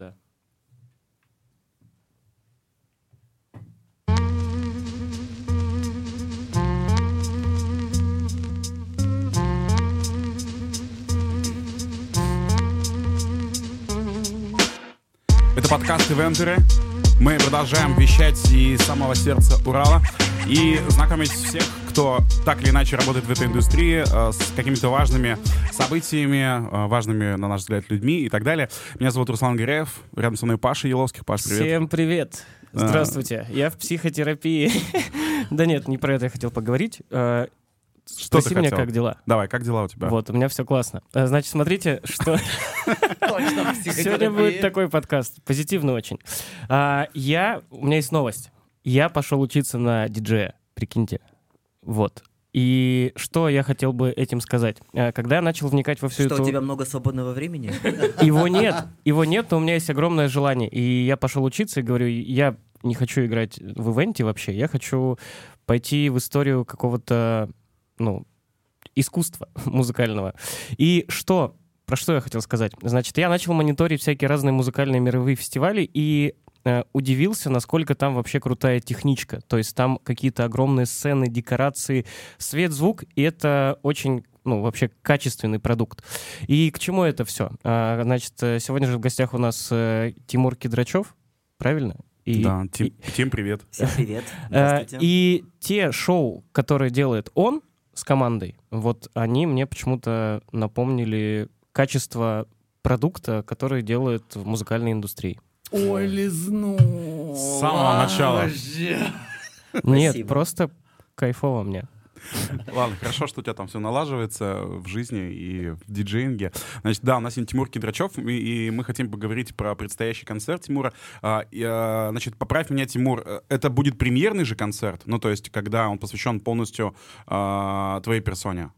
Да. Это подкаст «Ивентеры». Мы продолжаем вещать из самого сердца Урала и знакомить всех, кто так или иначе работает в этой индустрии, э, с какими-то важными событиями, э, важными, на наш взгляд, людьми и так далее. Меня зовут Руслан Гореев, рядом со мной Паша Еловских. Паш, привет. Всем привет. А. Здравствуйте. Я в психотерапии. Да нет, не про это я хотел поговорить. Э, Что ты Спроси меня, хотел? как дела. Давай, как дела у тебя? Вот, у меня все классно. Э, Значит, смотрите, что сегодня будет такой подкаст. Позитивно очень. А, Я, у меня есть новость. Я пошел учиться на диджея, прикиньте. Вот. И что я хотел бы этим сказать? Э, Когда я начал вникать во всю Что, эту... у тебя много свободного времени? Его нет, его нет, но у меня есть огромное желание. И я пошел учиться и говорю, я не хочу играть в ивенте вообще, я хочу пойти в историю какого-то, ну, искусства музыкального. И что, про что я хотел сказать? Значит, я начал мониторить всякие разные музыкальные мировые фестивали и удивился, насколько там вообще крутая техничка. То есть там какие-то огромные сцены, декорации, свет, звук, и это очень ну, вообще качественный продукт. И к чему это все? значит, э, сегодня же в гостях у нас э, Тимур Кедрачев, правильно? И, Да, Тим, и- Тим, привет. Всем привет. Э, Здравствуйте. И те шоу, которые делает он с командой, вот они мне почему-то напомнили качество продукта, который делает в музыкальной индустрии. Ой, лизну. С самого начала. Нет, просто кайфово мне. Ладно, хорошо, что у тебя там все налаживается в жизни и в диджеинге. Значит, да, у нас сегодня Тимур Кедрачев, и, и мы хотим поговорить про предстоящий концерт Тимура. А, и, а, значит, поправь меня, Тимур, э, это будет премьерный же концерт? Ну, то есть, когда он посвящен полностью а, твоей персоне?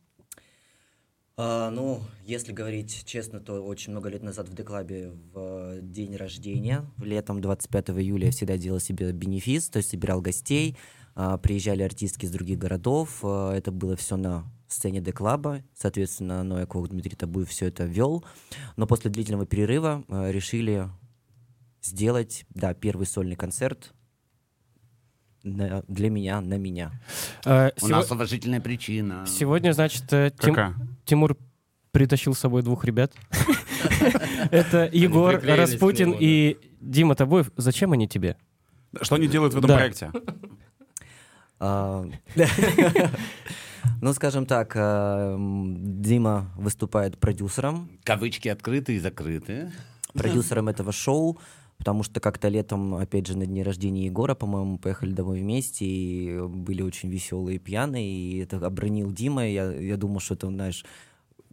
А, ну, если говорить честно, то очень много лет назад в Деклабе в день рождения, летом 25 июля я всегда делал себе бенефис, то есть собирал гостей, а, приезжали артистки из других городов, а, это было все на сцене Деклаба, соответственно, Ноя Кох Дмитрий Табуев все это вел, но после длительного перерыва а, решили сделать, да, первый сольный концерт на- для меня, на меня. Э, У сего- нас уважительная причина. Сегодня, значит, э, Тим-? Тимур притащил с собой двух ребят. Это Егор Распутин и Дима Табоев. Зачем они тебе? Что они делают в этом проекте? А, Ну, скажем так, м, Дима выступает продюсером, Кавычки открыты и закрыты. продюсером этого шоу, потому что как-то летом, опять же, на дне рождения Егора, по-моему, поехали домой вместе, и были очень веселые и пьяные, и это обронил Дима, я, я думал, что это, знаешь,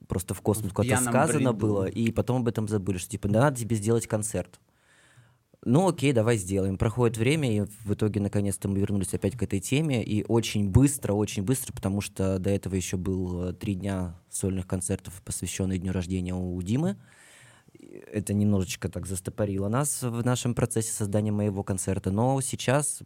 просто в космос куда-то сказано бреду. было, и потом об этом забыли, что типа, да надо тебе сделать концерт. Ну окей, давай сделаем. Проходит время, и в итоге наконец-то мы вернулись опять к этой теме, и очень быстро, очень быстро, потому что до этого еще был три дня сольных концертов, посвященных дню рождения у Димы. Это немножечко так застопорило нас в нашем процессе создания моего концерта, но сейчас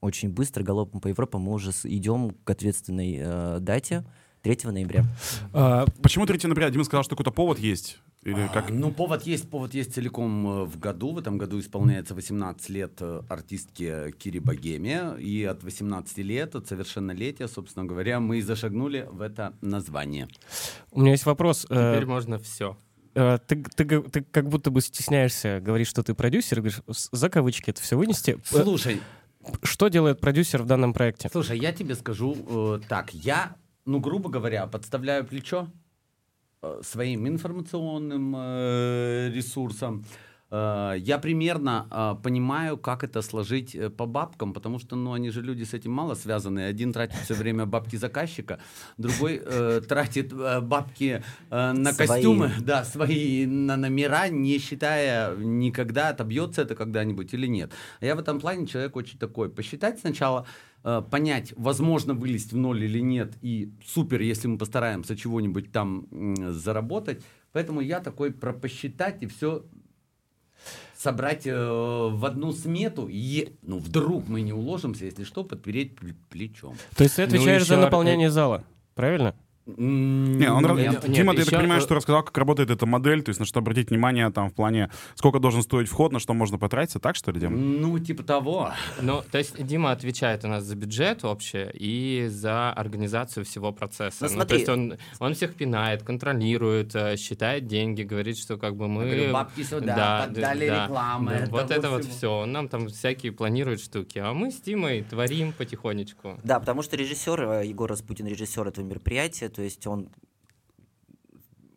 очень быстро, галопом по Европе, мы уже идем к ответственной э, дате 3 ноября. А, Почему 3 ноября? Дима сказал, что какой-то повод есть. Или как? А, Ну, повод есть, повод есть целиком э, в году. В этом году исполняется 18 лет э, артистке Кири Богеме. И от 18 лет, от совершеннолетия, собственно говоря, мы и зашагнули в это название. У меня есть вопрос. Э, Теперь можно все. Э, Ты, ты ты как будто бы стесняешься говорить, что ты продюсер, говоришь, «С- за кавычки это все вынести. Э, Слушай, Что делает продюсер в данном проекте? слушай, я тебе скажу э, так. Я, ну, грубо говоря, подставляю плечо э, своим информационным э, ресурсам. Э, Я примерно э, понимаю, как это сложить э, по бабкам, потому что, ну, они же люди с этим мало связаны. Один тратит все время бабки заказчика, другой э, тратит э, бабки э, на Свои. костюмы, да, свои на номера, не считая никогда, отобьется это когда-нибудь или нет. А я в этом плане человек очень такой. Посчитать сначала, э, понять, возможно вылезть в ноль или нет, и супер, если мы постараемся чего-нибудь там м, заработать. Поэтому я такой про посчитать и все собрать э, в одну смету, и, ну, вдруг мы не уложимся, если что, подпереть пл- плечом. То есть ты Ну, отвечаешь за еще наполнение зала, правильно? Не, он, Нет, Дима, нет, ты, я так еще- понимаю, что рассказал, как работает эта модель, то есть на что обратить внимание там в плане, сколько должен стоить вход, на что можно потратиться, так что ли, Дим? Ну, типа того. Ну, то есть Дима отвечает у нас за бюджет вообще и за организацию всего процесса. Ну, Ну, смотри. то есть он, он всех пинает, контролирует, э, считает деньги, говорит, что как бы мы... Говорю, бабки сюда, поддали рекламы, да, вот это вот всего. все. Он нам там всякие планирует штуки, а мы с Димой творим потихонечку. Да, потому что режиссер, э, Егор Распутин, режиссер этого мероприятия, то есть он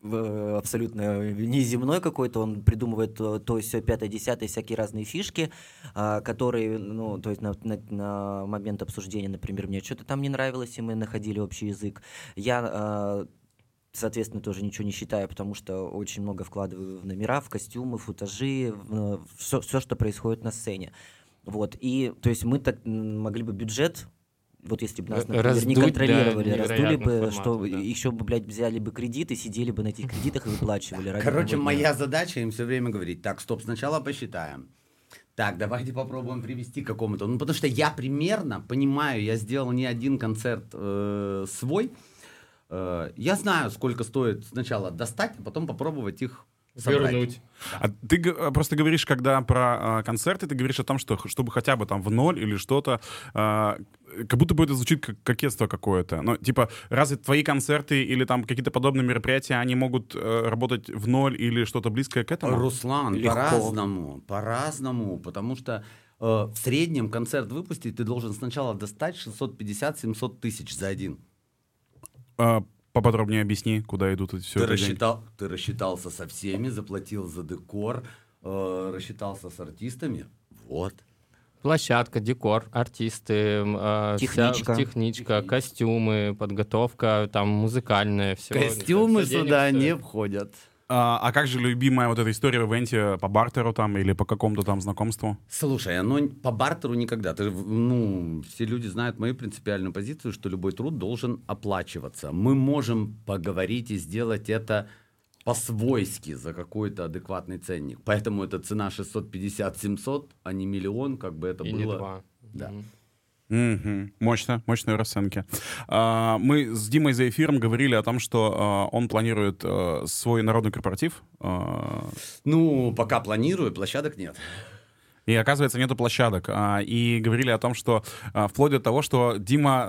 в- абсолютно неземной какой-то, он придумывает то, то все пятое, десятое, всякие разные фишки, а, которые, ну, то есть на, на- на момент обсуждения, например, мне что-то там не нравилось, и мы находили общий язык. Я, а, соответственно, тоже ничего не считаю, потому что очень много вкладываю в номера, в костюмы, футажи, в все, все, что происходит на сцене. Вот, и, то есть мы так могли бы бюджет вот если бы нас, например, не раздуть до контролировали, раздули бы, невероятных что да. еще бы, блядь, взяли бы кредиты, сидели бы на этих кредитах и выплачивали. Короче, моя задача им все время говорить, так, стоп, сначала посчитаем. Так, давайте попробуем привести к какому-то. Ну, потому что я примерно понимаю, я сделал не один концерт э, свой. Э, я знаю, сколько стоит сначала достать, а потом попробовать их собрать. Вернуть. А ты г- просто говоришь, когда про а, концерты, ты говоришь о том, что чтобы хотя бы там в ноль или что-то, а, как будто бы это звучит как кокетство какое-то. Ну, типа, разве твои концерты или там какие-то подобные мероприятия, они могут э, работать в ноль или что-то близкое к этому? Руслан, Легко. по-разному, по-разному, потому что э, в среднем концерт выпустить ты должен сначала достать 650-700 тысяч за один. А, поподробнее объясни, куда идут эти все ты, это деньги. рассчитал, ты рассчитался со всеми, заплатил за декор, э, рассчитался с артистами. Вот. Площадка, декор, артисты, э, вся- Техничка. техничка, костюмы, подготовка, там музыкальная, все. Костюмы сюда не входят. А, а как же любимая вот эта история в ивенте по бартеру там или по какому-то там знакомству? Слушай, оно н- по бартеру никогда. Ты, ну, все люди знают мою принципиальную позицию, что любой труд должен оплачиваться. Мы можем поговорить и сделать это по-свойски за какой-то адекватный ценник. Поэтому эта цена 650-700, а не миллион, как бы это И было. не два. Да. Мгм. Мгм. Мощно, мощные расценки. А, мы с Димой за эфиром говорили о том, что а, он планирует а, свой народный корпоратив. а, Ну, пока планирую, площадок нет. И оказывается, нету площадок. А, И говорили о том, что а, вплоть до того, что Дима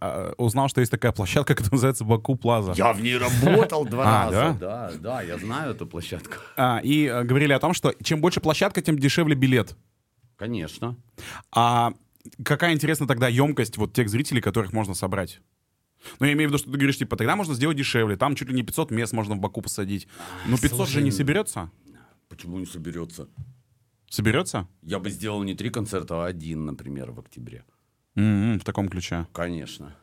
а, узнал, что есть такая площадка, которая называется Баку Плаза. Я в ней работал два раза. Да, да, я знаю эту площадку. И а, говорили о том, что чем больше площадка, тем дешевле билет. Конечно. А какая, интересна тогда емкость вот тех зрителей, которых можно собрать? Ну, я имею в виду, что ты говоришь, типа, тогда можно сделать дешевле. Там чуть ли не 500 мест можно в Баку посадить. Ну, 500 же слушай, не соберется? Почему не соберется? Соберется? Я бы сделал не три концерта, а один, например, в октябре. М-м, в таком ключе. Конечно.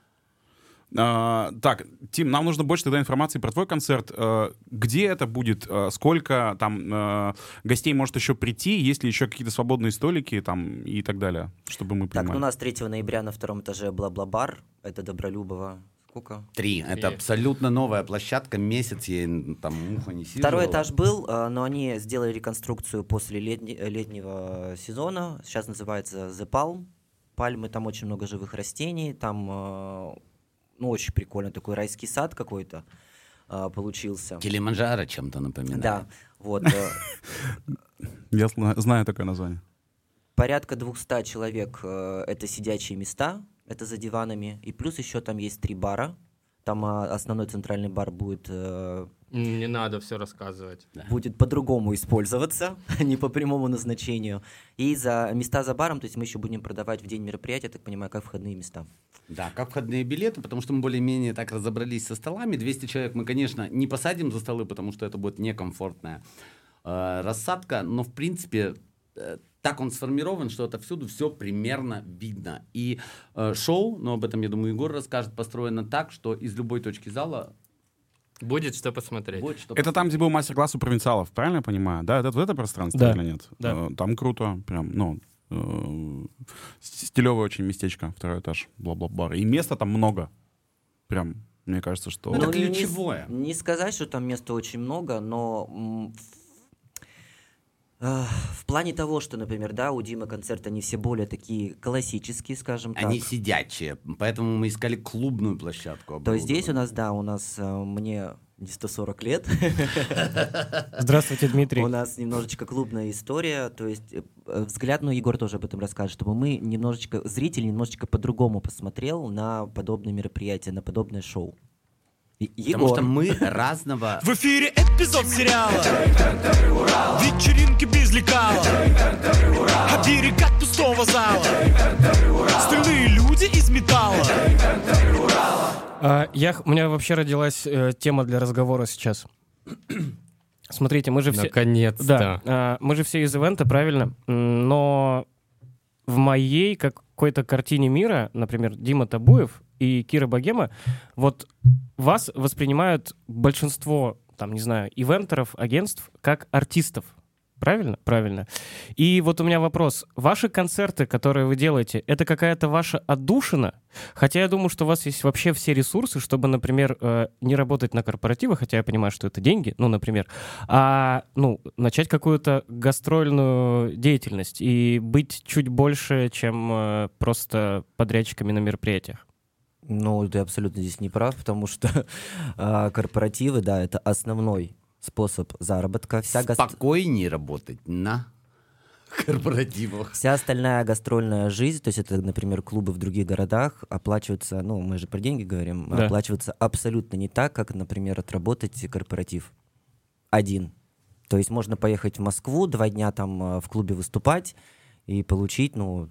А, так, Тим, нам нужно больше тогда информации про твой концерт. А, где это будет? А, сколько там а, гостей может еще прийти? Есть ли еще какие-то свободные столики там и так далее, чтобы мы Так, ну, понимали? у нас 3 ноября на втором этаже Бла-Бла-бар. Это Добролюбова. Сколько? Три. Это абсолютно новая площадка. Месяц ей там муха не сиживала. Второй этаж был, но они сделали реконструкцию после летни- э, летнего сезона. Сейчас называется The Palm. Пальмы, там очень много живых растений. Там, ну, очень прикольно, такой райский сад какой-то а, получился. Килиманджаро чем-то напоминает. Да, вот. э, Я зна- знаю такое название. Порядка 200 человек э, это сидячие места, это за диванами. И плюс еще там есть три бара. Там а, основной центральный бар будет, э, Не надо все рассказывать. будет по-другому использоваться, не по прямому назначению. И за места за баром, то есть мы еще будем продавать в день мероприятия, я так понимаю, как входные места. Да, как входные билеты, потому что мы более-менее так разобрались со столами. 200 человек мы, конечно, не посадим за столы, потому что это будет некомфортная э, рассадка, но, в принципе, э, так он сформирован, что отовсюду все примерно видно. И э, шоу, но об этом, я думаю, Егор расскажет, построено так, что из любой точки зала Будет что посмотреть. будет что Это там, где был мастер-класс у провинциалов, правильно я понимаю? Да, это вот это пространство Да. или нет? Да. Э, Там круто, прям, ну, э, стилевое очень местечко, второй этаж, бла-бла-бар. И места там много. Прям, мне кажется, что... Ну, это не- ключевое. Не, сказать, что там места очень много, но В плане того, что, например, да, у Димы концерты, они все более такие классические, скажем так. Они сидячие, поэтому мы искали клубную площадку. То есть здесь у нас, да, у нас, э, мне не 140 лет, Здравствуйте, Дмитрий. у нас немножечко клубная история, то есть э, взгляд, ну, Егор тоже об этом расскажет, чтобы мы немножечко, зритель немножечко по-другому посмотрел на подобные мероприятия, на подобное шоу. Потому что мы разного... В эфире эпизод сериала Вечеринки без лекала А берег от пустого зала Стальные люди из металла А, я, у меня вообще родилась э, тема для разговора сейчас. Смотрите, мы же все... Наконец-то. Да, а, мы же все из ивента, правильно? Но в моей какой-то картине мира, например, Дима Табуев и Кира Богема, вот вас воспринимают большинство, там, не знаю, ивентеров, агентств как артистов. Правильно? Правильно. И вот у меня вопрос. Ваши концерты, которые вы делаете, это какая-то ваша отдушина? Хотя я думаю, что у вас есть вообще все ресурсы, чтобы, например, э, не работать на корпоративах, хотя я понимаю, что это деньги, ну, например, а ну, начать какую-то гастрольную деятельность и быть чуть больше, чем э, просто подрядчиками на мероприятиях. Ну, ты абсолютно здесь не прав, потому что а, корпоративы, да, это основной способ заработка. Вся, гас- Спокойнее работать на корпоративах. Вся остальная гастрольная жизнь, то есть это, например, клубы в других городах, оплачиваются, ну, мы же про деньги говорим, Да. оплачиваются абсолютно не так, как, например, отработать корпоратив один. То есть можно поехать в Москву, два дня там э, в клубе выступать и получить, ну,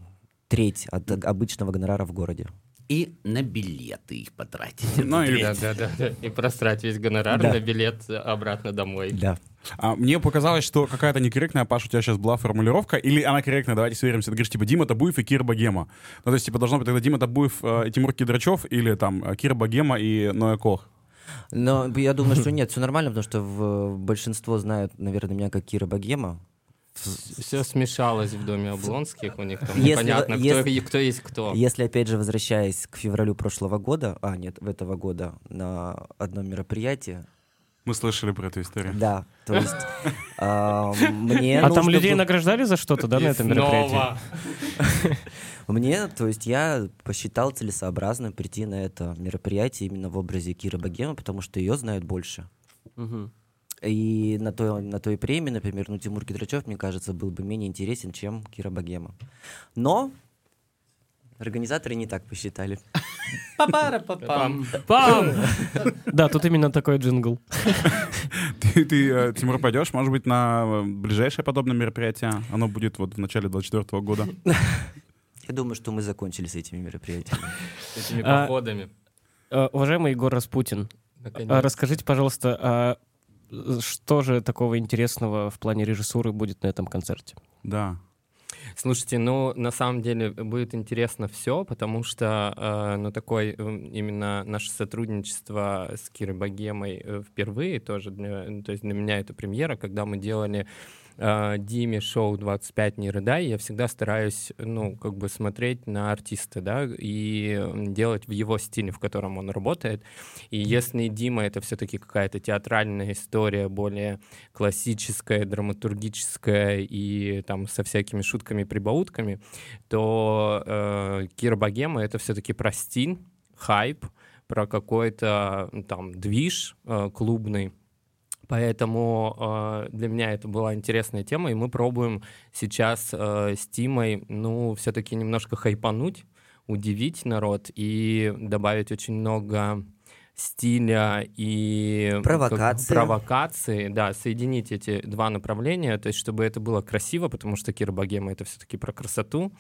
треть от обычного гонорара в городе. И на билеты их потратить. Ну и- Да, да, да, да. И просрать весь гонорар Да. на билет обратно домой. Да. А, мне показалось, что какая-то некорректная, Паша, у тебя сейчас была формулировка, или она корректная, давайте сверимся. Ты говоришь, типа, Дима Табуев и Кира Богема. Ну, то есть, типа, должно быть тогда Дима Табуев э, и Тимур Кедрачев, или там э, Кира Богема и Ноя Кох. Но я думаю, что нет, все нормально, потому что в- большинство знают, наверное, меня как Кира Богема. Все смешалось в доме Облонских, у них там Если- непонятно, кто, если- и- кто есть кто. Если, опять же, возвращаясь к февралю прошлого года, а, нет, в этого года, на одном мероприятии, Мы слышали про эту историю. да, то есть а, мне а там людей было- награждали за что-то, да, на этом мероприятии? Мне, то есть я посчитал целесообразным прийти на это мероприятие именно в образе Киры Богема, потому что ее знают больше. И на той, на той премии, например, ну, Тимур Кедрачев, мне кажется, был бы менее интересен, чем Кира Богема. Но организаторы не так посчитали. Па-пара-па-пам. Пам! Да, тут именно такой джингл. Ты, ты, э, Тимур, пойдешь, может быть, на э, ближайшее подобное мероприятие? Оно будет вот в начале 24 года. Я думаю, что мы закончили с этими мероприятиями. С этими А, походами. Э, Уважаемый Егор Распутин, Наконец. а расскажите, пожалуйста, а что же такого интересного в плане режиссуры будет на этом концерте? Да. Слушайте, ну, на самом деле будет интересно все, потому что, э, ну, такое э, именно наше сотрудничество с Кирой Богемой э, впервые тоже, для- то есть для меня это премьера, когда мы делали э, Диме шоу «25 не рыдай», я всегда стараюсь, ну, как бы смотреть на артиста, да, и делать в его стиле, в котором он работает. И если Дима — это все-таки какая-то театральная история, более классическая, драматургическая и там со всякими шутками, прибаутками, то э, Кира Богема — это все-таки про стиль, хайп, про какой-то там движ э, клубный. Поэтому э, для меня это была интересная тема, и мы пробуем сейчас э, с Тимой, ну, все-таки немножко хайпануть, удивить народ и добавить очень много стиля и как- Провокации. провокации, да, соединить эти два направления, то есть чтобы это было красиво, потому что Кира Богема это все-таки про красоту,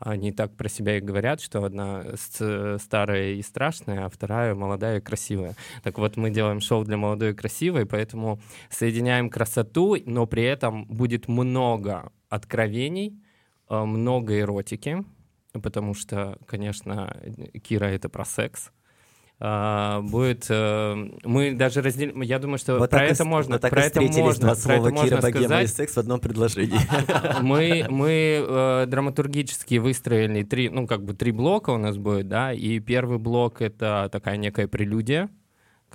они так про себя и говорят, что одна старая и страшная, а вторая молодая и красивая. Так вот, мы делаем шоу для молодой и красивой, поэтому соединяем красоту, но при этом будет много откровений, э, много эротики, потому что, конечно, Кира это про секс. А, будет, э, мы даже разделим, я думаю, что Вот про и это с- можно, вот так про и это можно, два про слова это Кира можно Богема и секс в одном предложении. Мы, мы э, драматургически выстроили три, ну, как бы три блока у нас будет, да, и первый блок — это такая некая прелюдия,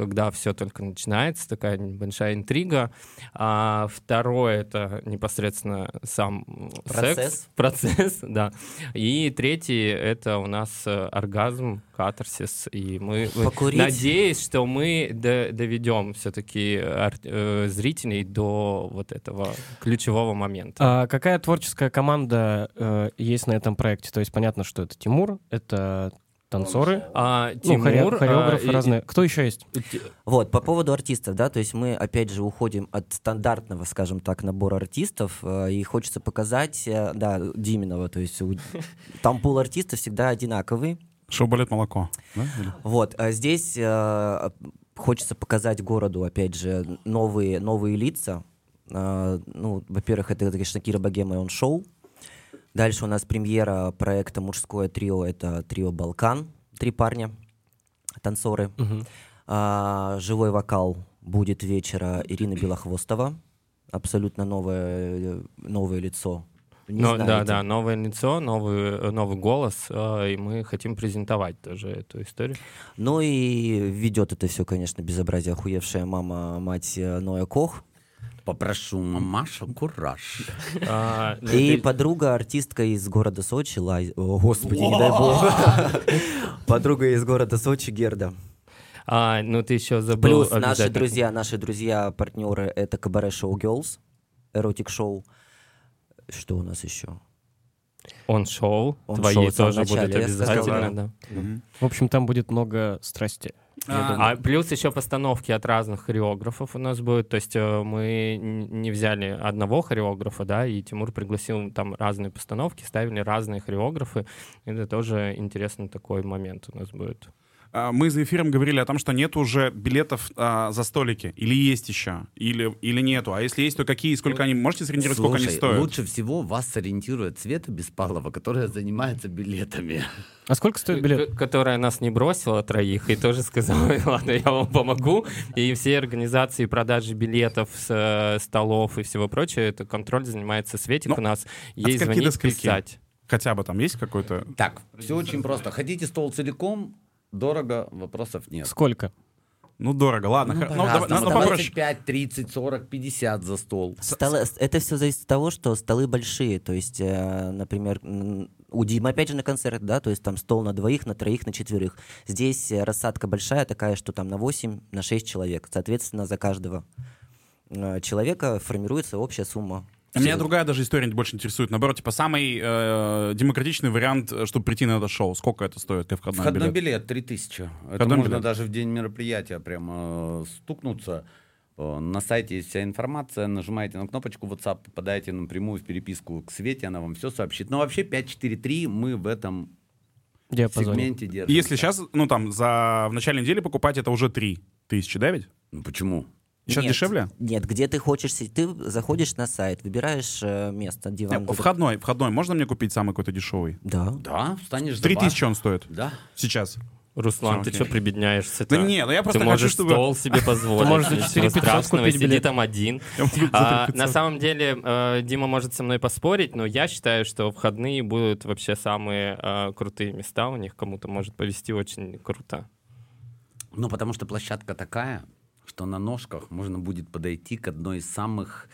когда все только начинается, такая большая интрига. А второе — это непосредственно сам Процесс. секс, процесс, да. И третий — это у нас э, оргазм, катарсис, и мы Покурить. надеюсь, что мы до- доведем все-таки зрителей до вот этого ключевого момента. А какая творческая команда э, есть на этом проекте? То есть понятно, что это Тимур, это танцоры, А, ну, Тимур, хоре- а, хореографы и- разные. Кто еще есть? Вот, по поводу артистов, да, то есть мы, опять же, уходим от стандартного, скажем так, набора артистов, э, и хочется показать, э, да, Диминова, то есть там пул артистов всегда одинаковый, Шоу «Балет молоко». да? Вот, а здесь э, хочется показать городу, опять же, новые, новые лица. Ну, во-первых, это, конечно, Кира Богема и он шоу. Дальше у нас премьера проекта «Мужское трио». Это трио «Балкан». Три парня, танцоры. Мгм. А, живой вокал будет вечера Ирина Белохвостова. Абсолютно новое, новое лицо. Не Ну, да, знаете. да, новое лицо, новый, новый голос, э, и мы хотим презентовать тоже эту историю. Ну и ведет это все, конечно, безобразие охуевшая мама, мать э, Ноя Кох. Попрошу мамаша кураж. А, ну, И ты- подруга, артистка из города Сочи, Лай... О, господи, не дай бог. Подруга из города Сочи, Герда. а, ну ты еще забыл. Плюс наши друзья, наши друзья, партнеры, это Кабаре Шоу Girls, эротик шоу. Что у нас еще? Он шоу, Он твои шоу тоже будут начале, сказал, обязательно, да. да. В общем, там будет много страсти. Думаю. А плюс еще постановки от разных хореографов у нас будет. То есть э, мы не взяли одного хореографа, да, и Тимур пригласил там разные постановки, ставили разные хореографы. Это тоже интересный такой момент у нас будет. А, Мы за эфиром говорили о том, что нет уже билетов а, за столики. Или есть еще, или, или нету. А если есть, то какие, сколько они... Можете сориентировать, сколько они Слушай, стоят? лучше всего вас сориентирует Света Беспалова, которая занимается билетами. А сколько стоит билет? К- Которая нас не бросила троих и тоже сказала, ладно, я вам помогу. И все организации продажи билетов, с, э, столов и всего прочего, это контроль занимается Светик Ну, у нас. от Ей звонить, писать. Хотя бы там есть какой-то... Так, все очень просто. Хотите стол целиком? Дорого, вопросов нет. Сколько? Ну, дорого. Ладно, хор- ну, давай- ну, попроще. 25, 30, 40, 50 за стол. Столы- это все зависит от того, что столы большие. То есть, э, например, у Димы, опять же, на концерт, да, то есть там стол на двоих, на троих, на четверых. Здесь э, рассадка большая такая, что там на 8, на 6 человек. Соответственно, за каждого э, человека формируется общая сумма. А Меня другая даже история больше интересует. Наоборот, типа, самый э, демократичный вариант, э, чтобы прийти на это шоу. Сколько это стоит? Ты входной, Входной билет? билет 3000. Это Входной можно билет. даже в день мероприятия прямо э, стукнуться. Э, На сайте есть вся информация, нажимаете на кнопочку WhatsApp, попадаете напрямую в переписку к Свете, она вам все сообщит. Но вообще 543 мы в этом Диапазоне. сегменте держим. И если сейчас, ну там, за в начале недели покупать, это уже 3 тысячи, да ведь? Ну почему? Сейчас Нет, дешевле? Нет, где ты хочешь сидеть, ты заходишь на сайт, выбираешь э, место, диван. Не, Входной, входной. Можно мне купить самый какой-то дешевый? Да. Да, 3 бар. тысячи он стоит Да. сейчас. Руслан, ты что прибедняешься? Да не, ну я просто Ты хочу, можешь чтобы... стол себе позволить. можешь за ничего 4500 страшного, купить сиди билет. там один. А, 500. на самом деле, э, Дима может со мной поспорить, но я считаю, что входные будут вообще самые э, крутые места у них. Кому-то может повести очень круто. Ну, потому что площадка такая, что на ножках можно будет подойти к одной из самых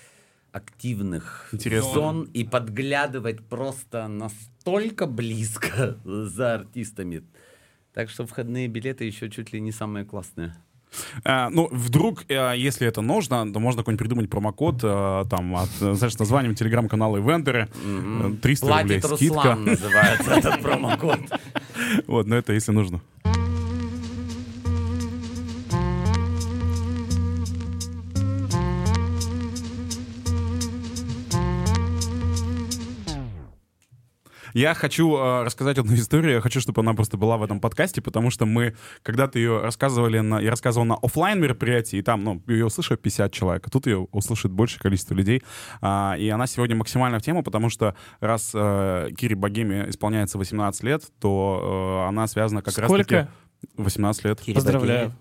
активных Интересно. зон и подглядывать просто настолько близко за артистами. Так что входные билеты еще чуть ли не самые классные. А, ну, вдруг, э, если это нужно, то можно какой-нибудь придумать промокод, э, там, от, знаешь, с названием телеграм-канала Ивентеры, э, 300 рублей Платит скидка. Руслан называется этот промокод. Вот, но это если нужно. Я хочу э, рассказать одну историю. Я хочу, чтобы она просто была в этом подкасте, потому что мы когда-то ее рассказывали на, я рассказывал на оффлайн мероприятии, и там, ну, ее услышало 50 человек, а тут ее услышит большее количество людей. А, и она сегодня максимально в тему, потому что раз э, Кире Богеме исполняется 18 лет, то э, она связана как раз. Сколько? 18 лет. Кире Поздравляю.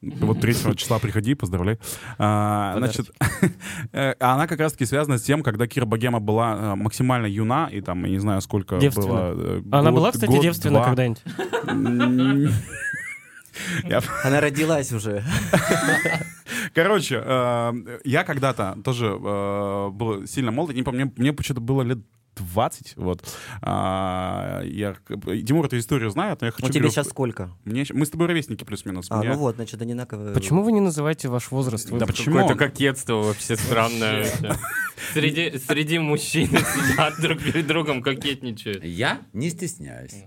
Вот 3 числа приходи, поздравляй. А, значит, э, она как раз-таки связана с тем, когда Кира Богема была э, максимально юна, и там, я не знаю, сколько Девственна. было... э, Она год- была, кстати, год, девственна когда-нибудь? Я- Она родилась уже. Короче, я когда-то тоже был сильно молод, я не помню, мне почему-то было лет 20, вот. А, я, Тимур эту историю знает, но я хочу... Ну тебе говорю, сейчас сколько? мне мы с тобой ровесники плюс-минус. А, Мне- ну вот, значит, одинаковые. Почему вы не называете ваш возраст? Вы- Да почему? Какое-то кокетство вообще странное. Среди, среди мужчин сидят друг перед другом кокетничают. Я не стесняюсь.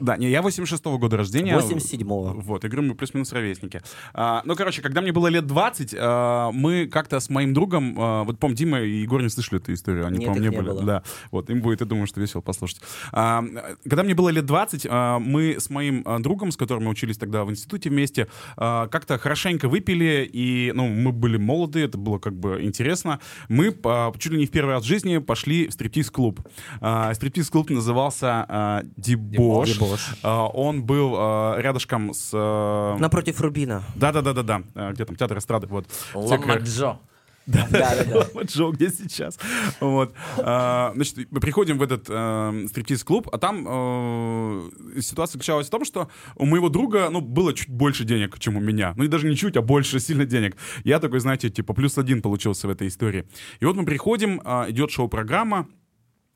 Да, не, я 86-го года рождения. 87-го. Вот, я говорю, мы плюс-минус ровесники. А, ну, короче, когда мне было лет 20, а, мы как-то с моим другом, а, вот, по Дима и Егор не слышали эту историю, они, по-моему, не не были. было. Да, вот, им будет, я думаю, что весело послушать. А, когда мне было лет 20, а, мы с моим а, другом, с которым мы учились тогда в институте вместе, а, как-то хорошенько выпили, и, ну, мы были молоды, это было как бы интересно. Мы а, чуть ли не в первый раз в жизни пошли в стриптиз-клуб. А, стриптиз-клуб назывался а, Дебош. Дебош. А, он был а, рядышком с... а, Напротив Рубина. Да-да-да-да-да. А, Где там театр эстрады, вот. Ламаджо. Да, да, да. Вот Джо, где сейчас? Вот. А, Значит, мы приходим в этот э, стриптиз-клуб, а там э, ситуация заключалась в том, что у моего друга, ну, было чуть больше денег, чем у меня. Ну, и даже не чуть, а больше сильно денег. Я такой, знаете, типа, плюс один получился в этой истории. И вот мы приходим, а, идет шоу-программа,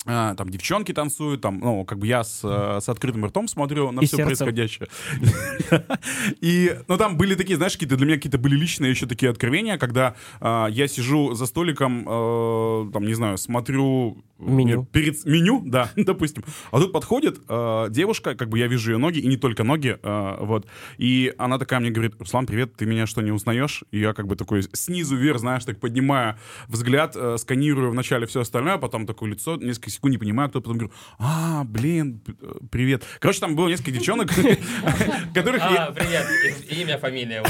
а, там девчонки танцуют, там, ну, как бы я с, э, с открытым ртом смотрю на И все сердцем. происходящее. И, ну, там были такие, знаешь, какие-то для меня какие-то были личные еще такие откровения, когда а, я сижу за столиком, э, там, не знаю, смотрю... Меню. Перед меню, да, допустим. А тут подходит э, девушка, как бы я вижу ее ноги, и не только ноги, э, вот. И она такая мне говорит, Руслан, привет, ты меня что, не узнаешь? И я как бы такой снизу вверх, знаешь, так поднимаю взгляд, э, сканирую вначале все остальное, а потом такое лицо, несколько секунд не понимаю, кто потом говорю, а, блин, э, привет. Короче, там было несколько девчонок, которых А, привет. Имя, фамилия.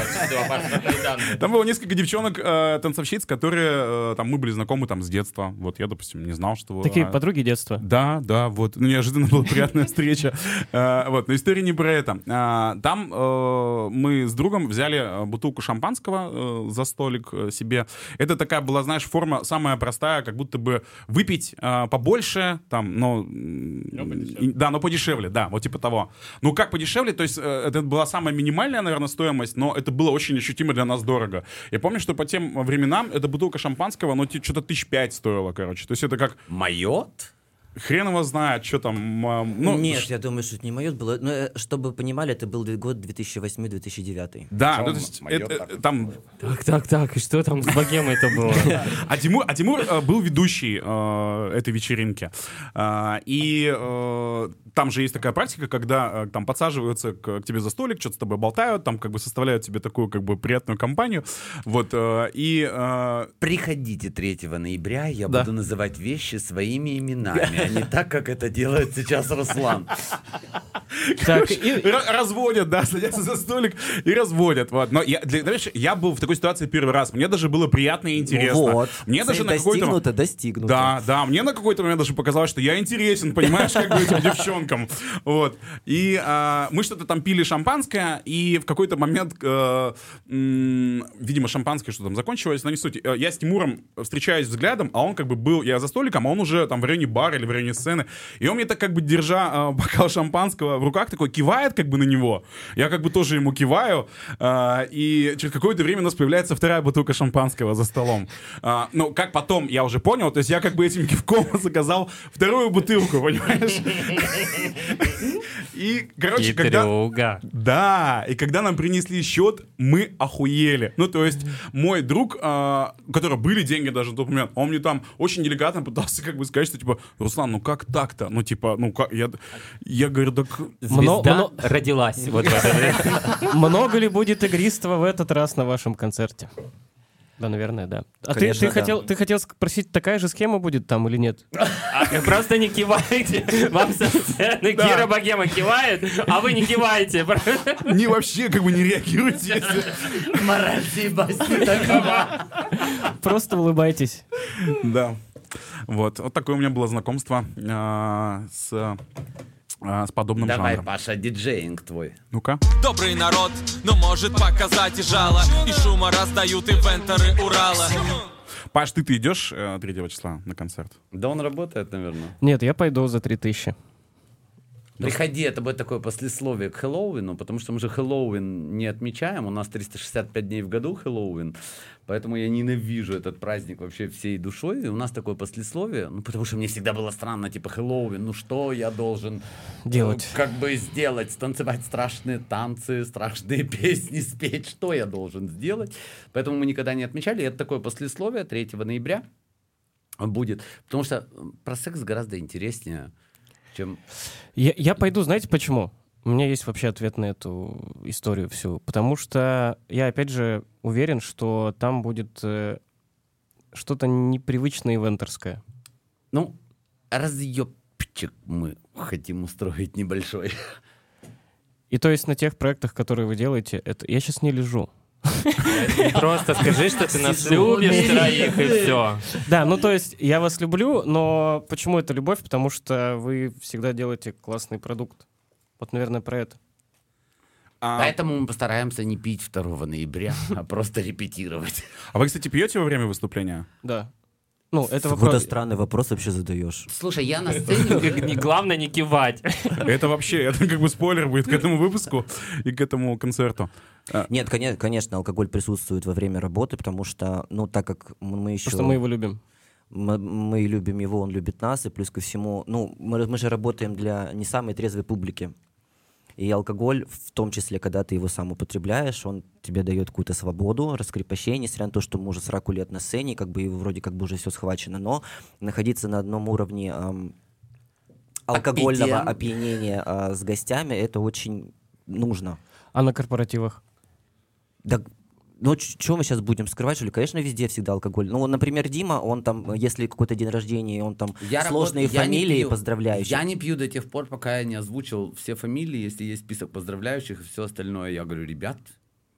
Там было несколько девчонок, э, танцовщиц, которые, э, там, мы были знакомы там с детства. Вот я, допустим, не знал, что... Такие а, подруги детства. Да, да, вот. Ну, неожиданно была приятная встреча. Э, Вот, но история не про это. А, Там э, мы с другом взяли э, бутылку шампанского э, за столик себе. Это такая была, знаешь, форма самая простая, как будто бы выпить э, побольше, там, но... Да, но подешевле, да, вот типа того. Ну, как подешевле, то есть это была самая минимальная, наверное, стоимость, но это было очень ощутимо для нас дорого. Я помню, что по тем временам эта бутылка шампанского, ну, ти- что-то тысяч пять стоила, короче. То есть это как Майот? Хрен его знает, что там. Ну, Нет, ш- я думаю, что это не майот было. Но, э, чтобы вы понимали, это был год 2008-2009. Да, ну, то есть, моё это, так? э, там. Так, так, так, и что там с богемой-то было? А Тимур, а Тимур э, был ведущий э, этой вечеринки. А, и э, там же есть такая практика, когда э, там подсаживаются к, к тебе за столик, что-то с тобой болтают, там как бы составляют тебе такую как бы приятную компанию. Вот. э, и э, Приходите 3 ноября, я Да. буду называть вещи своими именами, не так, как это делает сейчас Руслан. Так, и- разводят, да, садятся за столик и разводят. Вот. Но я, для, знаешь, я был в такой ситуации первый раз. Мне даже было приятно и интересно. Вот. Мне даже на какой-то... достигнуто, достигнуто. Да, да, мне на какой-то момент даже показалось, что я интересен, понимаешь, как бы этим девчонкам. Вот. И а, мы что-то там пили шампанское, и в какой-то момент, м, видимо, шампанское что там закончилось, но не суть. Э, Я с Тимуром встречаюсь взглядом, а он как бы был, я за столиком, а он уже там в районе бара или в районе сцены. И он мне так как бы, держа э, бокал шампанского в руках, такой кивает как бы на него. Я как бы тоже ему киваю. э, и через какое-то время у нас появляется вторая бутылка шампанского за столом. А, ну, как потом, я уже понял, то есть я как бы этим кивком заказал вторую бутылку, понимаешь? И, короче, когда... Да, и когда нам принесли счет, мы охуели. Ну, то есть, мой друг, а, у которого были деньги даже на тот момент, он мне там очень деликатно пытался как бы сказать, что, типа, Руслан, ну как так-то? Ну, типа, ну как, я, я говорю, так... Звезда мно- родилась вот много ли будет игристого в этот раз на вашем концерте? Да, наверное, да. А ты, Конечно, ты, да. хотел, ты хотел спросить, такая же схема будет там или нет? А Просто не кивайте. Вам со сцены Кира Богема кивает, а вы не киваете. Не вообще как бы не если- Мораль такова. Просто улыбайтесь. Да. Вот. Вот такое у меня было знакомство а, с, а, с подобным Давай, жанром. Паша, диджеинг твой. Ну-ка. Добрый народ, но может показать и жало И шума раздают ивенторы Урала Паш, ты-то идешь э, 3 числа на концерт? Да он работает, наверное. Нет, я пойду за 3000. Приходи, это будет такое послесловие к Хэллоуину, потому что мы же Хэллоуин не отмечаем, у нас 365 дней в году Хэллоуин, поэтому я ненавижу этот праздник вообще всей душой, и у нас такое послесловие, ну, потому что мне всегда было странно, типа, Хэллоуин, ну, что я должен э, Делать. как бы сделать, станцевать страшные танцы, страшные песни спеть, что я должен сделать, поэтому мы никогда не отмечали, и это такое послесловие 3 ноября будет, потому что про секс гораздо интереснее, чем Я, я пойду, знаете почему? У меня есть вообще ответ на эту историю всю. Потому что я, опять же, уверен, что там будет э, что-то непривычное ивентерское. Ну, разъебчик мы хотим устроить небольшой. И то есть на тех проектах, которые вы делаете, это я сейчас не лежу. Просто скажи, что ты нас любишь троих, и все. Да, ну то есть я вас люблю, но почему это любовь? Потому что вы всегда делаете классный продукт. Вот, наверное, про это. А, Поэтому мы постараемся не пить 2 ноября, а просто репетировать. а вы, кстати, пьете во время выступления? Да. Ну, это Какой-то вопрос... странный вопрос вообще задаешь. Слушай, я на сцене... Не- Главное не кивать. Это вообще, это как бы спойлер будет к этому выпуску и к этому концерту. Нет, конечно, конечно, алкоголь присутствует во время работы, потому что, ну, так как мы еще... Потому что мы его любим. мы, мы любим его, он любит нас, и плюс ко всему, ну, мы, мы же работаем для не самой трезвой публики. И алкоголь, в том числе, когда ты его сам употребляешь, он тебе дает какую-то свободу, раскрепощение, несмотря на то, что мы уже 40 лет на сцене, как бы вроде как бы уже все схвачено, но находиться на одном уровне ам, алкогольного Опьян. опьянения а, с гостями, это очень нужно. А на корпоративах? Да, ну, что мы сейчас будем скрывать, что ли? Конечно, везде всегда алкоголь. Ну, например, Дима, он там, если какой-то день рождения, он там Я сложные я не фамилии пью. поздравляющие. Я не пью до тех пор, пока я не озвучил все фамилии, если есть список поздравляющих и все остальное. Я говорю, ребят,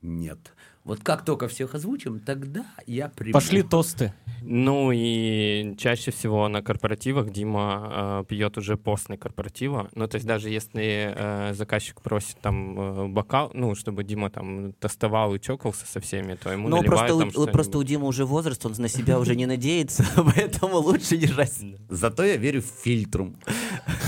нет. Вот как только всех озвучим, тогда я приму. Пошли тосты. Ну и чаще всего на корпоративах Дима э, пьет уже после корпоратива. Ну то есть даже если э, заказчик просит там э, бокал, ну чтобы Дима там тостовал и чокался со всеми, то ему Ну, наливают просто, там у, просто у Димы уже возраст, он на себя уже не надеется, поэтому лучше держать. Зато я верю в фильтрум.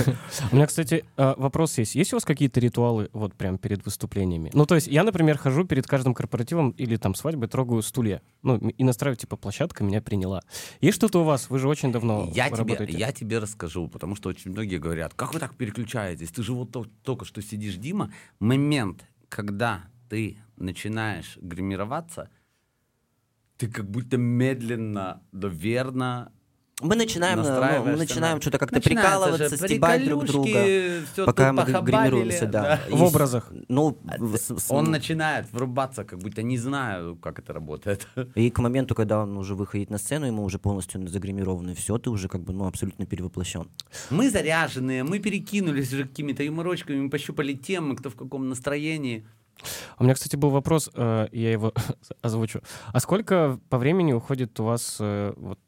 У меня, кстати, э, вопрос есть. Есть у вас какие-то ритуалы вот прям перед выступлениями? Ну, то есть я, например, хожу перед каждым корпоративом или там свадьбой, трогаю стулья. Ну, и настраиваю, типа, площадка меня приняла. Есть что-то у вас? Вы же очень давно Я тебе, я тебе расскажу, потому что очень многие говорят, как вы так переключаетесь? Ты же вот то- только что сидишь, Дима. Момент, когда ты начинаешь гримироваться, ты как будто медленно, но верно Мы начинаем, ну, мы начинаем на- что-то как-то прикалываться, же стебать друг друга, пока мы гримируемся, да. да. И В с- образах. Ну, в- с- с- Он начинает врубаться, как будто не знаю, как это работает. И к моменту, когда он уже выходит на сцену, ему уже полностью загримированы, все, ты уже как бы, ну, абсолютно перевоплощен. Мы заряженные, мы перекинулись уже какими-то юморочками, мы пощупали темы, кто в каком настроении. У меня, кстати, был вопрос, э, я его озвучу. А сколько по времени уходит у вас э, вот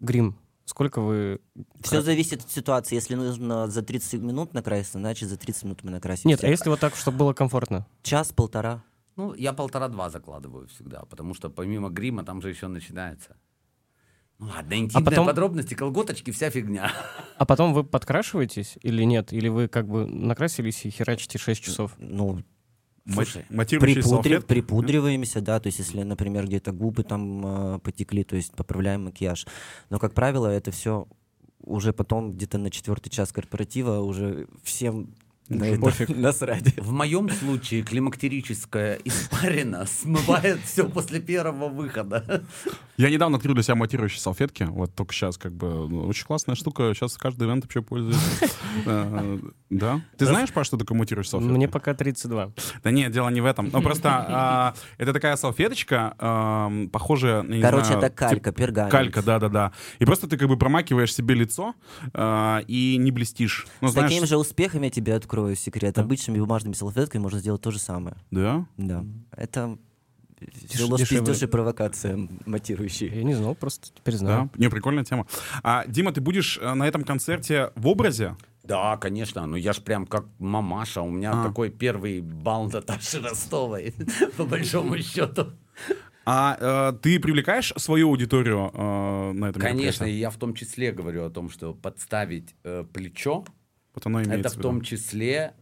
грим? Сколько вы... Все зависит от ситуации. Если нужно за 30 минут накраситься, значит за 30 минут мы накрасимся. Нет, а если вот так, чтобы было комфортно? Час-полтора. Ну, я полтора-два закладываю всегда, потому что помимо грима там же еще начинается. Ну ладно, интимные потом- подробности, колготочки, вся фигня. А потом вы подкрашиваетесь или нет? Или вы как бы накрасились и херачите 6 часов? Ну, Слушай, Матирующие припудри- салфетки? припудриваемся, да, то есть если, например, где-то губы там э, потекли, то есть поправляем макияж. Но, как правило, это все уже потом где-то на четвертый час корпоратива уже всем на это пофиг. насрать. В моем случае климактерическая испарина смывает все после первого выхода. Я недавно открыл для себя матирующие салфетки. Вот только сейчас как бы ну, очень классная штука. Сейчас каждый ивент вообще пользуется. Э, Да? Ты знаешь, Паш, что такое матирующие салфетки? Мне пока 32. Да нет, дело не в этом. Ну просто а, это такая салфеточка, похожая, Короче, это калька, пергамент. Калька, да-да-да. И просто ты как бы промакиваешь себе лицо а, и не блестишь. Ну, С знаешь, таким же успехом я тебе открою секрет. Обычными бумажными салфетками можно сделать то же самое. Да? Да. Это Деш- дешевле. провокация матирующая. Я не знал, просто теперь Да. знаю. Не, прикольная тема. А, Дима, ты будешь э, на этом концерте в образе? Да, конечно, ну я ж прям как мамаша, у меня А. такой первый бал Наташи Ростовой, по большому счету. А э, ты привлекаешь свою аудиторию э, на этом Конечно, я в том числе говорю о том, что подставить э, плечо Вот оно имеется Это в том числе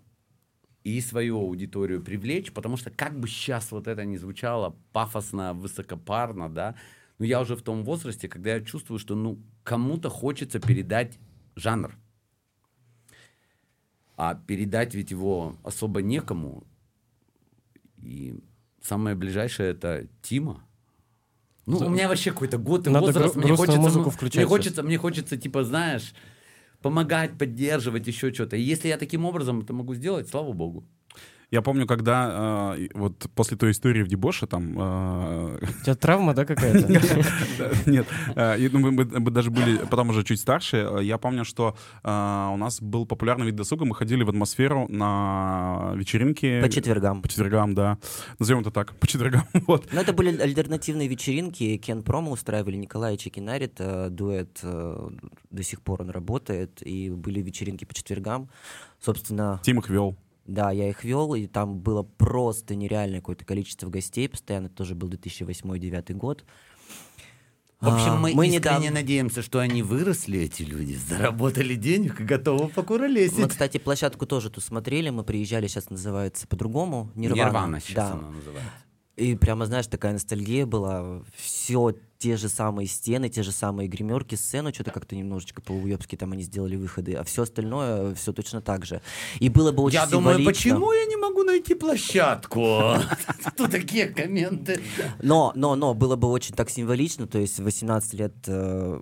и свою аудиторию привлечь, потому что как бы сейчас вот это ни звучало пафосно, высокопарно, да, но я уже в том возрасте, когда я чувствую, что ну кому-то хочется передать жанр. А передать ведь его особо некому. И самое ближайшее это Тима. Ну, у меня вообще какой-то год и Надо возраст. гру- Мне хочется, музыку ну, включать мне хочется, мне хочется, типа, знаешь, помогать, поддерживать, еще что-то. И если я таким образом это могу сделать, слава богу. Я помню, когда э, вот после той истории в Дебоше там... э, У тебя травма, да, какая-то? Нет, и, ну, мы, даже были потом уже чуть старше. Я помню, что у нас был популярный вид досуга. Мы ходили в атмосферу на вечеринки. По четвергам. По четвергам, да. Назовем это так, по четвергам. Вот. Ну, это были альтернативные вечеринки. Кен Промо устраивали, Николай Чекинарит, э, дуэт, э, до сих пор он работает. И были вечеринки по четвергам. Собственно, Тим их вел. Да, я их вел, и там было просто нереальное какое-то количество гостей. Постоянно это тоже был 2008-2009 год. В общем, А, мы, мы искренне недавно- надеемся, что они выросли, эти люди, заработали денег и готовы покуролесить. Мы, кстати, площадку тоже тут смотрели, мы приезжали, сейчас называется по-другому. Нирвана. Нирвана сейчас да. она называется. И прямо, знаешь, такая ностальгия была. Все те же самые стены, те же самые гримерки, сцену, что-то как-то немножечко по-уебски там они сделали выходы, а все остальное все точно так же. И было бы очень Я думаю, почему я не могу найти площадку? Тут такие комменты. Но, но, но было бы очень так символично, то есть в 18 лет, э,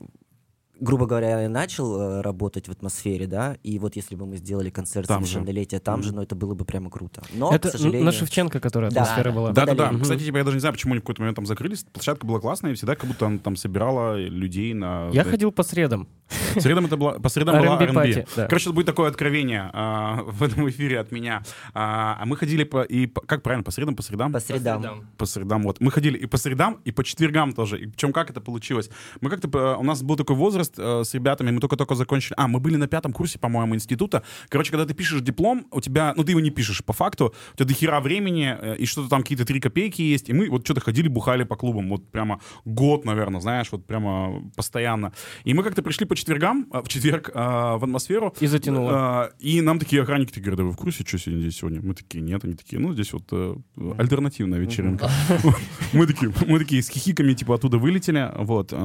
грубо говоря, я начал э, работать в атмосфере, да, и вот если бы мы сделали концерт Там же. совершеннолетия там же, ну это было бы прямо круто. Но, Это к сожалению... на Шевченко, которая Да. атмосфера была. Да, да, да. Водолей. Кстати, типа, я даже не знаю, почему они в какой-то момент там закрылись. Площадка была классная, и всегда как будто она там собирала людей на... Я ходил по средам. По средам это была, по средам была R&B да. Короче, это будет такое откровение а, в этом эфире от меня. А, а мы ходили по... И, по- как правильно, по средам, по средам? По средам. по средам, вот. Мы ходили и по средам, и по четвергам тоже. И причем как это получилось? Мы как-то, по- у нас был такой возраст э, с ребятами, мы только-только закончили. А, мы были на пятом курсе, по-моему, института. Короче, когда ты пишешь диплом, у тебя, ну ты его не пишешь по факту, у тебя до хера времени, э, и что-то там какие-то три копейки есть. И мы вот что-то ходили, бухали по клубам, вот прямо год, наверное, знаешь, вот прямо постоянно. И мы как-то пришли по четвергам, э, в четверг э, в атмосферу. И затянуло. Э, И нам такие охранники такие говорят, да вы в курсе, что сегодня здесь сегодня? Мы такие, нет, они такие, ну здесь вот э, альтернативная вечеринка. Мы такие, мы такие с хихиками типа оттуда вылетели, вот. э,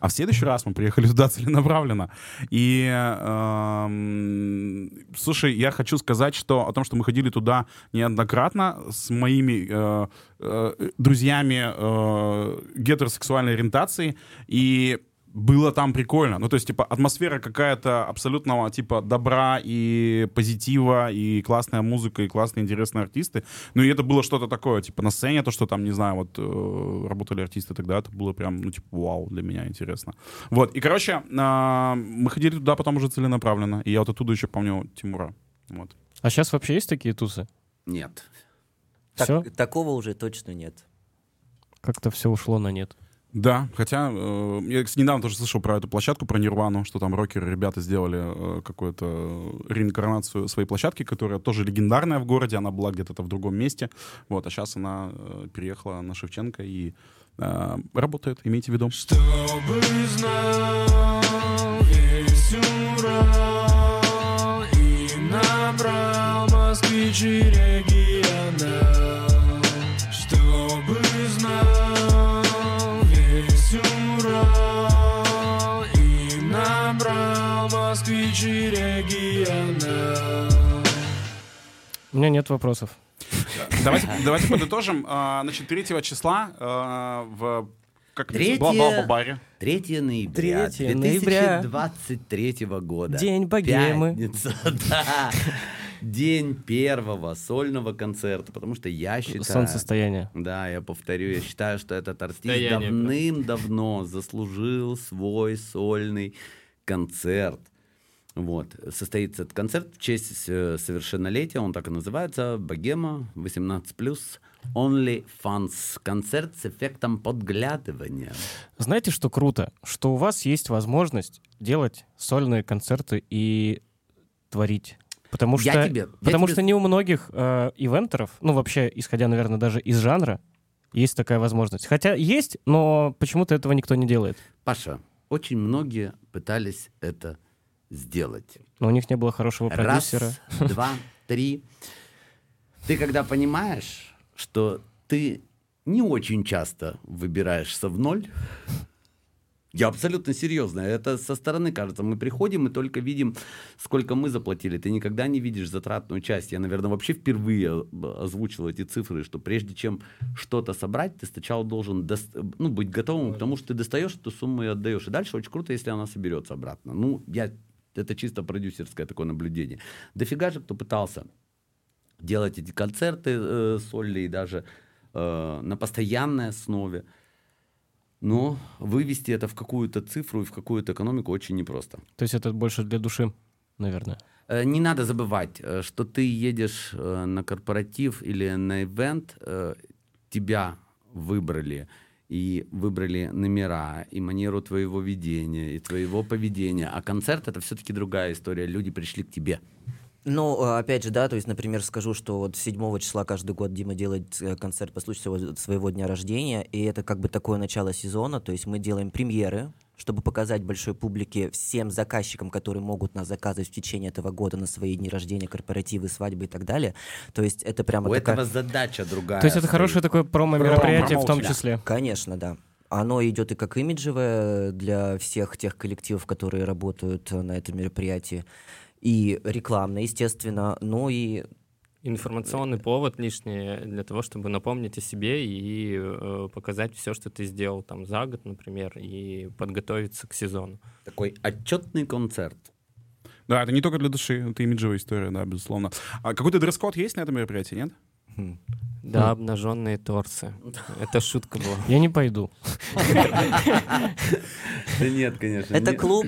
А в следующий раз мы приехали туда целенаправленно. И, эм, слушай, я хочу сказать, что о том, что мы ходили туда неоднократно с моими э, э, друзьями э, гетеросексуальной ориентации, и было там прикольно. Ну, то есть, типа, атмосфера какая-то абсолютного, типа, добра и позитива, и классная музыка, и классные, интересные артисты. Ну, и это было что-то такое, типа, на сцене, то, что там, не знаю, вот, э, работали артисты тогда, это было прям, ну, типа, вау, для меня интересно. Вот, и, короче, а, мы ходили туда потом уже целенаправленно, и я вот оттуда еще помню Тимура. Вот. А сейчас вообще есть такие тусы? Нет. Так- Все? Такого уже точно нет. Как-то все ушло на нет. Да, хотя э, я недавно тоже слышал про эту площадку, про Нирвану, что там рокеры, ребята сделали э, какую-то реинкарнацию своей площадки, которая тоже легендарная в городе, она была где-то в другом месте, вот, а сейчас она э, переехала на Шевченко и э, работает, имейте в виду. Чтобы знал У меня нет вопросов. Давайте, давайте подытожим. А, Значит, 3 числа а, в как Третье-? Бла-бла-бла-баре. 3 ноября 3 ноября. 2023 года. День богемы. Пятница, да. День первого сольного концерта, потому что я считаю... Солнцестояние. Да, я повторю, я считаю, что этот артист давным-давно заслужил свой сольный концерт. Вот. Состоится этот концерт в честь э, совершеннолетия, он так и называется, «Богема 18+, Only Fans». Концерт с эффектом подглядывания. Знаете, что круто? Что у вас есть возможность делать сольные концерты и творить. Потому Я что, тебе- потому тебе что не у многих э, ивентеров, ну вообще, исходя, наверное, даже из жанра, есть такая возможность. Хотя есть, но почему-то этого никто не делает. Паша, очень многие пытались это сделать. Но у них не было хорошего продюсера. Раз, два, три. Ты когда понимаешь, что ты не очень часто выбираешься в ноль, я абсолютно серьезно. Это со стороны кажется. Мы приходим и только видим, сколько мы заплатили. Ты никогда не видишь затратную часть. Я, наверное, вообще впервые озвучил эти цифры, что прежде чем что-то собрать, ты сначала должен до... ну, быть готовым к тому, что ты достаешь эту сумму и отдаешь. И дальше очень круто, если она соберется обратно. Ну, я... это чисто продюсерское такое наблюдение. Дофига же кто пытался делать эти концерты э, сольные даже э, на постоянной основе. Но вывести это в какую-то цифру и в какую-то экономику очень непросто. То есть это больше для души, наверное. Э, не надо забывать, э, что ты едешь э, на корпоратив или на ивент, тебя выбрали и выбрали номера, и манеру твоего ведения, и твоего поведения. А концерт — это все-таки другая история. Люди пришли к тебе. Ну, а, опять же, да, то есть, например, скажу, что вот 7 числа каждый год Дима делает э, концерт по случаю своего, своего дня рождения, и это как бы такое начало сезона, то есть мы делаем премьеры, чтобы показать большой публике, всем заказчикам, которые могут нас заказывать в течение этого года на свои дни рождения, корпоративы, свадьбы и так далее. То есть это прямо У такая... этого задача другая. То есть это хорошее такое промо-мероприятие в том числе. Конечно, да. Оно идет и как имиджевое для всех тех коллективов, которые работают на этом мероприятии, и рекламное, естественно, но и Информационный повод лишний для того, чтобы напомнить о себе и э, показать все, что ты сделал там за год, например, и подготовиться к сезону. Такой отчетный концерт. Да, это не только для души, это имиджевая история, да, безусловно. А какой-то дресс-код есть на этом мероприятии, нет? Да, обнаженные торсы. Это шутка была. Я не пойду. Да нет, конечно. это клуб.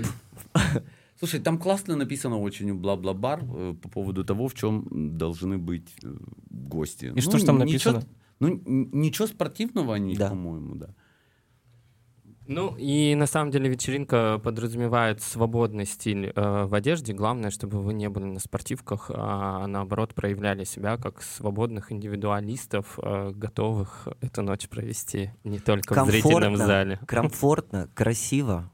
Слушай, там классно написано очень у бла-бла-бар э, по поводу того, в чем должны быть э, гости. И что ж там ничего- написано? ну, ничего спортивного они, Да. по-моему, да. Ну и на самом деле вечеринка подразумевает свободный стиль э, в одежде. Главное, чтобы вы не были на спортивках, а наоборот проявляли себя как свободных индивидуалистов, э, готовых эту ночь провести не только в зрительном Комфортно, зале. комфортно, красиво.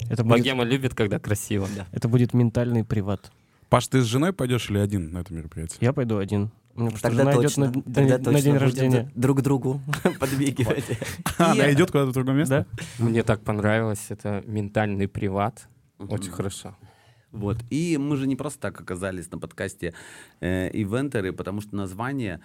Это будет, Богема любит, когда красиво. это будет ментальный приват. Паш, ты с женой пойдешь или один на это мероприятие? Я пойду один. У меня просто Тогда жена идет точно, на, на- тогда на точно день рождения. друг другу подмигивать. И- она идет куда-то в другое место? Да? Мне так понравилось. Это ментальный приват. Очень хорошо. Вот. И мы же не просто так оказались на подкасте э, ивентеры, потому что название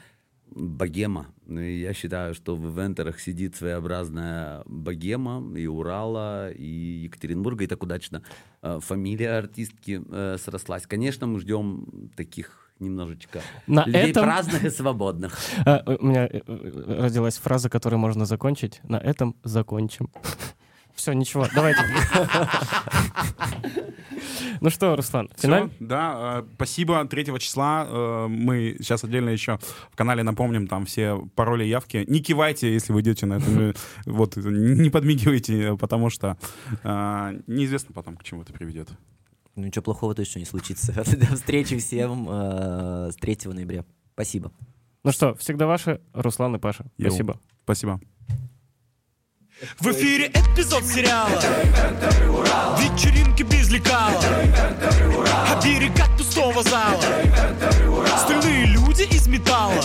богема. Я считаю, что в ивентерах сидит своеобразная богема и Урала, и Екатеринбурга, и так удачно э, фамилия артистки э, срослась. Конечно, мы ждем таких немножечко На людей этом- праздных и свободных. А, у меня э, э, родилась фраза, которую можно закончить. На этом закончим. Все, ничего, давайте. Ну что, Руслан, Всё, финаль? да, э, спасибо. 3 числа э, мы сейчас отдельно еще в канале напомним там все пароли и явки. Не кивайте, если вы идете на это. э, Вот, не подмигивайте, потому что неизвестно потом, к чему это приведет. Ну ничего плохого точно не случится. До встречи всем с 3 ноября. Спасибо. Ну что, всегда ваши, Руслан и Паша. Спасибо. Спасибо. В эфире эпизод сериала. Вечеринки без лекала. А берег пустого зала. Стальные люди из металла